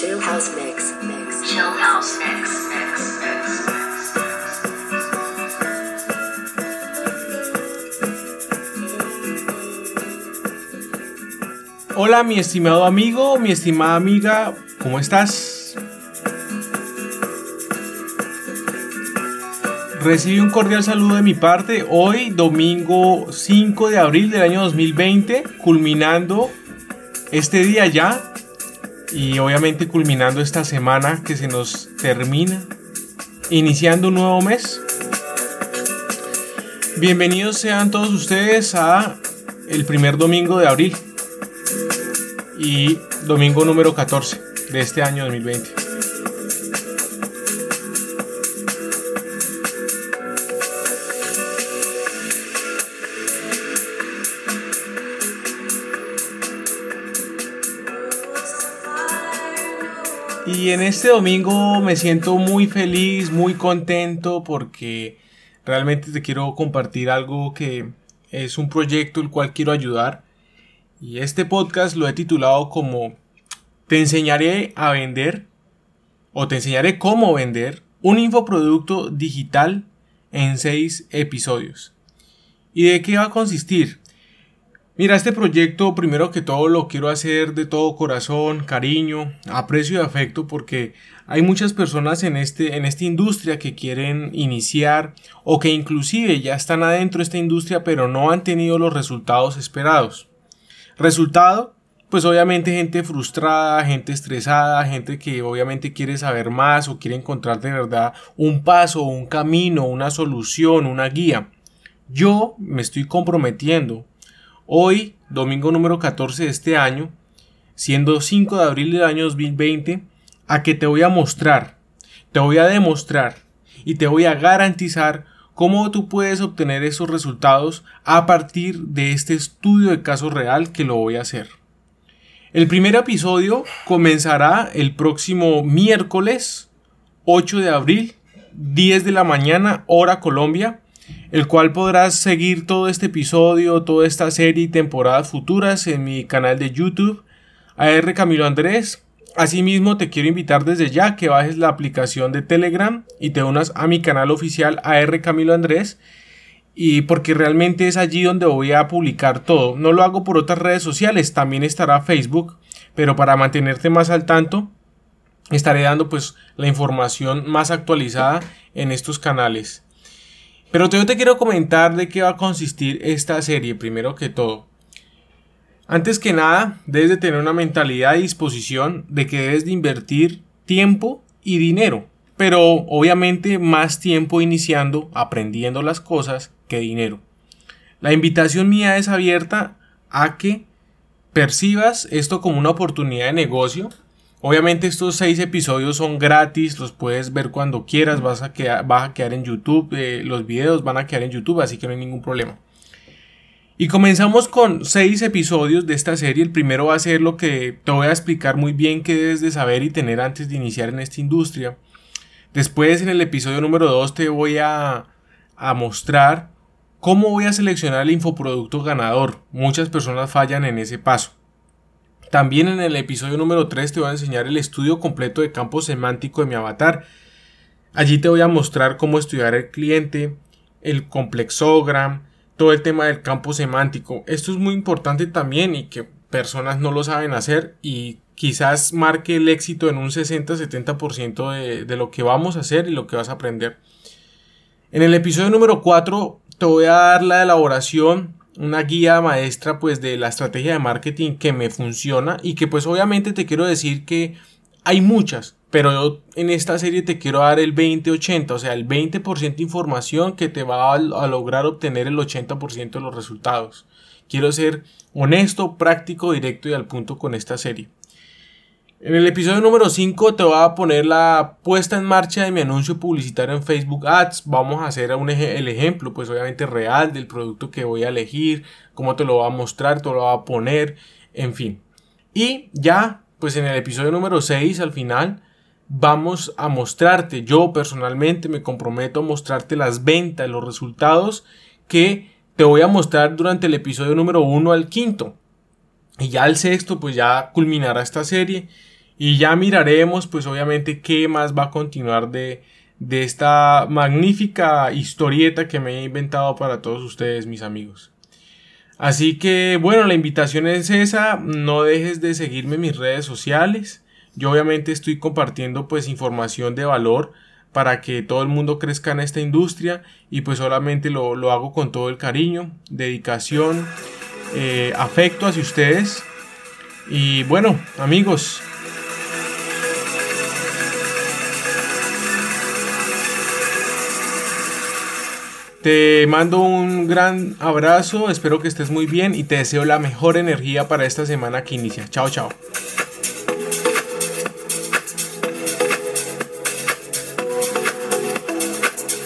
Chill House Mix. Mix. Chill House Mix. Mix. Mix. Hola mi estimado amigo, mi estimada amiga, ¿cómo estás? Recibí un cordial saludo de mi parte hoy, domingo 5 de abril del año 2020, culminando este día ya y obviamente culminando esta semana que se nos termina, iniciando un nuevo mes. Bienvenidos sean todos ustedes a el primer domingo de abril y domingo número 14 de este año 2020. Y en este domingo me siento muy feliz, muy contento porque realmente te quiero compartir algo que es un proyecto el cual quiero ayudar. Y este podcast lo he titulado como Te enseñaré a vender o te enseñaré cómo vender un infoproducto digital en seis episodios. ¿Y de qué va a consistir? Mira, este proyecto primero que todo lo quiero hacer de todo corazón, cariño, aprecio y afecto porque hay muchas personas en, este, en esta industria que quieren iniciar o que inclusive ya están adentro de esta industria pero no han tenido los resultados esperados. Resultado, pues obviamente gente frustrada, gente estresada, gente que obviamente quiere saber más o quiere encontrar de verdad un paso, un camino, una solución, una guía. Yo me estoy comprometiendo Hoy, domingo número 14 de este año, siendo 5 de abril del año 2020, a que te voy a mostrar, te voy a demostrar y te voy a garantizar cómo tú puedes obtener esos resultados a partir de este estudio de caso real que lo voy a hacer. El primer episodio comenzará el próximo miércoles 8 de abril, 10 de la mañana, hora Colombia, el cual podrás seguir todo este episodio, toda esta serie y temporadas futuras en mi canal de YouTube, AR Camilo Andrés. Asimismo, te quiero invitar desde ya que bajes la aplicación de Telegram y te unas a mi canal oficial AR Camilo Andrés. Y porque realmente es allí donde voy a publicar todo. No lo hago por otras redes sociales, también estará Facebook. Pero para mantenerte más al tanto, estaré dando pues la información más actualizada en estos canales. Pero yo te quiero comentar de qué va a consistir esta serie, primero que todo. Antes que nada, debes de tener una mentalidad y disposición de que debes de invertir tiempo y dinero. Pero obviamente más tiempo iniciando, aprendiendo las cosas que dinero. La invitación mía es abierta a que percibas esto como una oportunidad de negocio Obviamente estos seis episodios son gratis, los puedes ver cuando quieras, vas a quedar, a quedar en YouTube, eh, los videos van a quedar en YouTube, así que no hay ningún problema. Y comenzamos con seis episodios de esta serie. El primero va a ser lo que te voy a explicar muy bien qué debes de saber y tener antes de iniciar en esta industria. Después en el episodio número 2 te voy a, a mostrar cómo voy a seleccionar el infoproducto ganador. Muchas personas fallan en ese paso. También en el episodio número 3 te voy a enseñar el estudio completo de campo semántico de mi avatar. Allí te voy a mostrar cómo estudiar el cliente, el complexogram, todo el tema del campo semántico. Esto es muy importante también y que personas no lo saben hacer y quizás marque el éxito en un 60-70% de, de lo que vamos a hacer y lo que vas a aprender. En el episodio número 4 te voy a dar la elaboración una guía maestra pues de la estrategia de marketing que me funciona y que pues obviamente te quiero decir que hay muchas, pero yo en esta serie te quiero dar el 20-80, o sea, el 20% de información que te va a, a lograr obtener el 80% de los resultados. Quiero ser honesto, práctico, directo y al punto con esta serie. En el episodio número 5 te voy a poner la puesta en marcha de mi anuncio publicitario en Facebook Ads. Vamos a hacer un el ejemplo, pues obviamente real del producto que voy a elegir, cómo te lo voy a mostrar, te lo voy a poner, en fin. Y ya, pues en el episodio número 6 al final vamos a mostrarte, yo personalmente me comprometo a mostrarte las ventas, los resultados que te voy a mostrar durante el episodio número 1 al quinto. Y ya el sexto, pues ya culminará esta serie Y ya miraremos pues obviamente qué más va a continuar de, de esta magnífica historieta que me he inventado para todos ustedes mis amigos. Así que bueno, la invitación es esa, no dejes de seguirme en mis redes sociales. Yo obviamente estoy compartiendo pues información de valor para que todo el mundo crezca en esta industria y pues solamente lo, lo hago con todo el cariño, dedicación, eh, afecto hacia ustedes. Y bueno, amigos, Te mando un gran abrazo, espero que estés muy bien y te deseo la mejor energía para esta semana que inicia. Chao, chao.